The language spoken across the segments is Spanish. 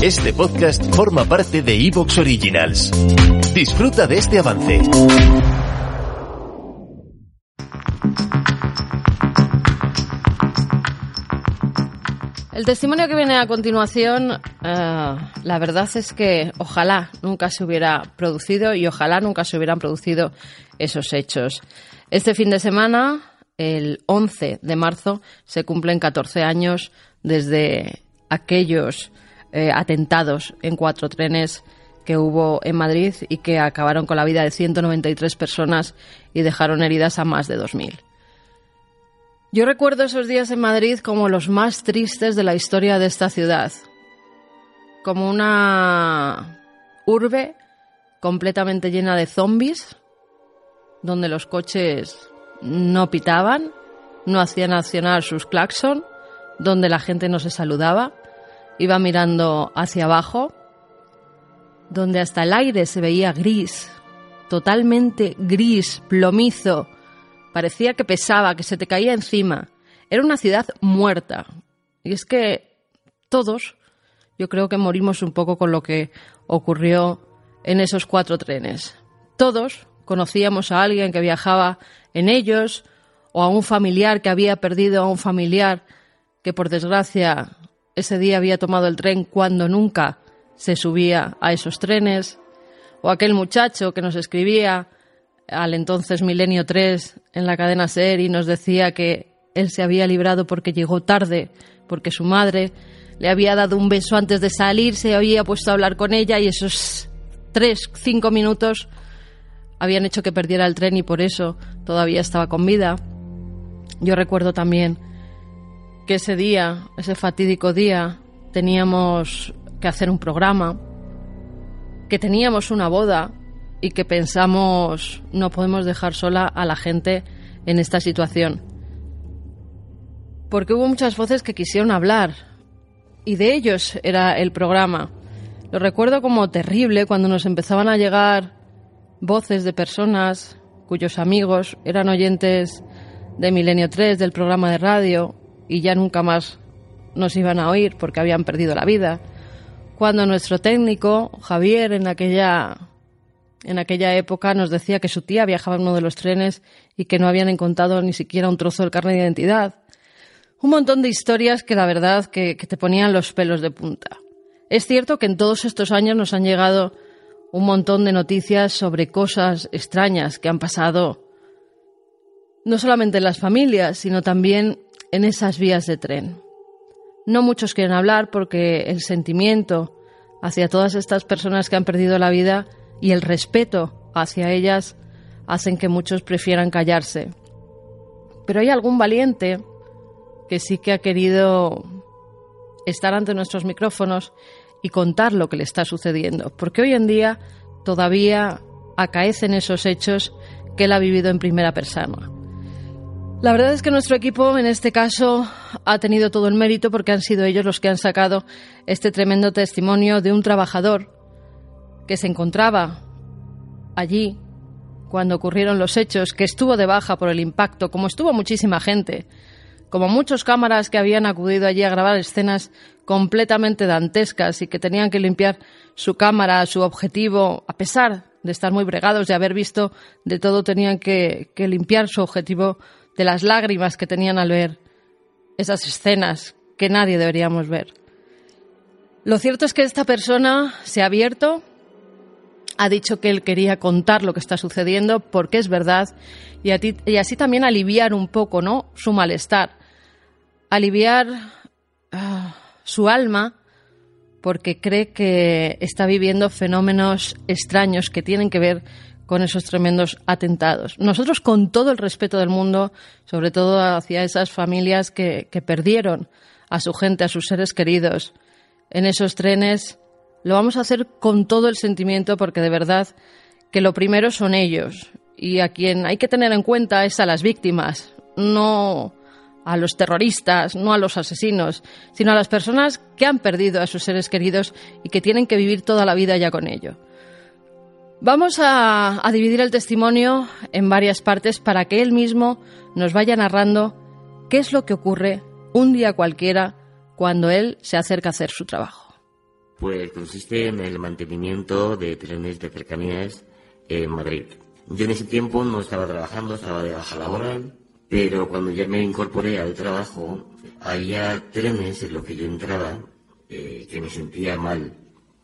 Este podcast forma parte de Evox Originals. Disfruta de este avance. El testimonio que viene a continuación, eh, la verdad es que ojalá nunca se hubiera producido y ojalá nunca se hubieran producido esos hechos. Este fin de semana, el 11 de marzo, se cumplen 14 años desde aquellos eh, atentados en cuatro trenes que hubo en Madrid y que acabaron con la vida de 193 personas y dejaron heridas a más de 2.000. Yo recuerdo esos días en Madrid como los más tristes de la historia de esta ciudad, como una urbe completamente llena de zombies, donde los coches no pitaban, no hacían accionar sus claxon, donde la gente no se saludaba, iba mirando hacia abajo, donde hasta el aire se veía gris, totalmente gris, plomizo, Parecía que pesaba, que se te caía encima. Era una ciudad muerta. Y es que todos, yo creo que morimos un poco con lo que ocurrió en esos cuatro trenes. Todos conocíamos a alguien que viajaba en ellos o a un familiar que había perdido a un familiar que por desgracia ese día había tomado el tren cuando nunca se subía a esos trenes, o aquel muchacho que nos escribía al entonces Milenio 3 en la cadena SER y nos decía que él se había librado porque llegó tarde, porque su madre le había dado un beso antes de salir, se había puesto a hablar con ella y esos tres, cinco minutos habían hecho que perdiera el tren y por eso todavía estaba con vida. Yo recuerdo también que ese día, ese fatídico día, teníamos que hacer un programa, que teníamos una boda y que pensamos no podemos dejar sola a la gente en esta situación. Porque hubo muchas voces que quisieron hablar y de ellos era el programa. Lo recuerdo como terrible cuando nos empezaban a llegar voces de personas cuyos amigos eran oyentes de Milenio 3 del programa de radio y ya nunca más nos iban a oír porque habían perdido la vida. Cuando nuestro técnico, Javier, en aquella en aquella época nos decía que su tía viajaba en uno de los trenes y que no habían encontrado ni siquiera un trozo del carnet de identidad. Un montón de historias que la verdad que, que te ponían los pelos de punta. Es cierto que en todos estos años nos han llegado un montón de noticias sobre cosas extrañas que han pasado no solamente en las familias, sino también en esas vías de tren. No muchos quieren hablar porque el sentimiento hacia todas estas personas que han perdido la vida y el respeto hacia ellas hacen que muchos prefieran callarse. Pero hay algún valiente que sí que ha querido estar ante nuestros micrófonos y contar lo que le está sucediendo, porque hoy en día todavía acaecen esos hechos que él ha vivido en primera persona. La verdad es que nuestro equipo en este caso ha tenido todo el mérito porque han sido ellos los que han sacado este tremendo testimonio de un trabajador que se encontraba allí cuando ocurrieron los hechos, que estuvo de baja por el impacto, como estuvo muchísima gente, como muchos cámaras que habían acudido allí a grabar escenas completamente dantescas y que tenían que limpiar su cámara, su objetivo, a pesar de estar muy bregados, de haber visto de todo, tenían que, que limpiar su objetivo de las lágrimas que tenían al ver esas escenas que nadie deberíamos ver. Lo cierto es que esta persona se ha abierto, ha dicho que él quería contar lo que está sucediendo porque es verdad y, así también aliviar un poco ¿no? su malestar, aliviar ah, su alma porque cree que está viviendo fenómenos extraños que tienen que ver con esos tremendos atentados. Nosotros, con todo el respeto del mundo, sobre todo hacia esas familias que, que perdieron a su gente, a sus seres queridos, en esos trenes, lo vamos a hacer con todo el sentimiento porque de verdad que lo primero son ellos y a quien hay que tener en cuenta es a las víctimas, no a los terroristas, no a los asesinos, sino a las personas que han perdido a sus seres queridos y que tienen que vivir toda la vida ya con ello. Vamos a, a dividir el testimonio en varias partes para que él mismo nos vaya narrando qué es lo que ocurre un día cualquiera cuando él se acerca a hacer su trabajo. Pues consiste en el mantenimiento de trenes de cercanías en Madrid. Yo en ese tiempo no estaba trabajando, estaba de baja laboral, pero cuando ya me incorporé al trabajo, había trenes en los que yo entraba eh, que me sentía mal,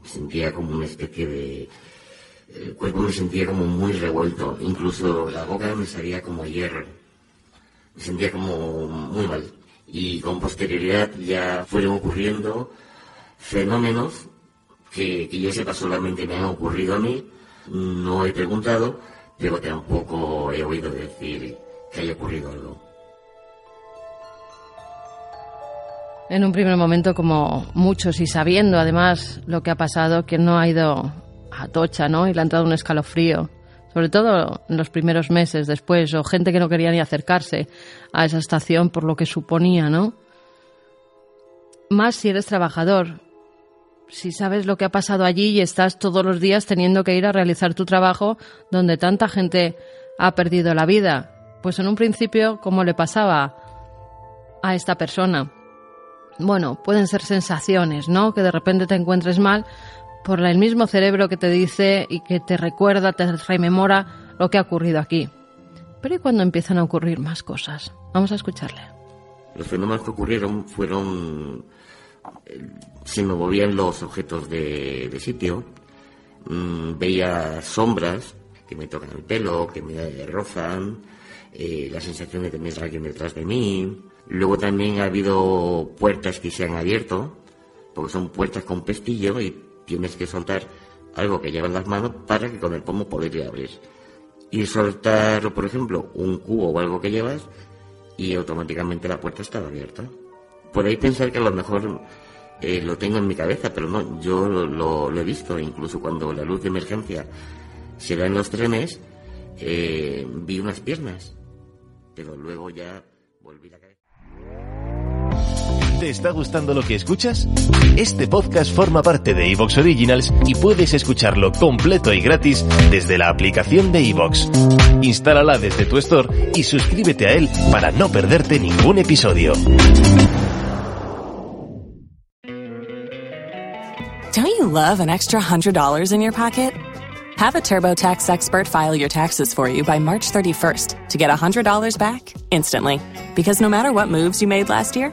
me sentía como una especie de... El cuerpo me sentía como muy revuelto, incluso la boca me salía como hierro, me sentía como muy mal. Y con posterioridad ya fueron ocurriendo fenómenos que, que yo sepa solamente me han ocurrido a mí, no he preguntado, pero tampoco he oído decir que haya ocurrido algo. En un primer momento, como muchos y sabiendo además lo que ha pasado, quien no ha ido a Tocha, ¿no? Y le ha entrado un escalofrío, sobre todo en los primeros meses después, o gente que no quería ni acercarse a esa estación por lo que suponía, ¿no? Más si eres trabajador, si sabes lo que ha pasado allí y estás todos los días teniendo que ir a realizar tu trabajo donde tanta gente ha perdido la vida. Pues en un principio, ¿cómo le pasaba a esta persona? Bueno, pueden ser sensaciones, ¿no? Que de repente te encuentres mal por el mismo cerebro que te dice y que te recuerda, te rememora lo que ha ocurrido aquí. Pero ¿y cuando empiezan a ocurrir más cosas? Vamos a escucharle. Los fenómenos que ocurrieron fueron se me movían los objetos de, sitio, mm, veía sombras que me tocan el pelo, que me rozan, eh, la sensación de tener a alguien detrás de mí. Luego también ha habido puertas que se han abierto, porque son puertas con pestillo y tienes que soltar algo que lleva en las manos para que con el pomo poder abrir. Y soltar, por ejemplo, un cubo o algo que llevas y automáticamente la puerta está abierta podéis pensar que a lo mejor eh, lo tengo en mi cabeza, pero no, yo lo, he visto, incluso cuando la luz de emergencia se da en los trenes, eh, vi unas piernas, pero luego ya volví la cabeza. ¿Te está gustando lo que escuchas? Este podcast forma parte de Evox Originals y puedes escucharlo completo y gratis desde la aplicación de Evox. Instálala desde tu store y suscríbete a él para no perderte ningún episodio. love an extra $100 in your pocket? Have a TurboTax expert file your taxes for you by March 31st to get $100 back instantly. Because no matter what moves you made last year,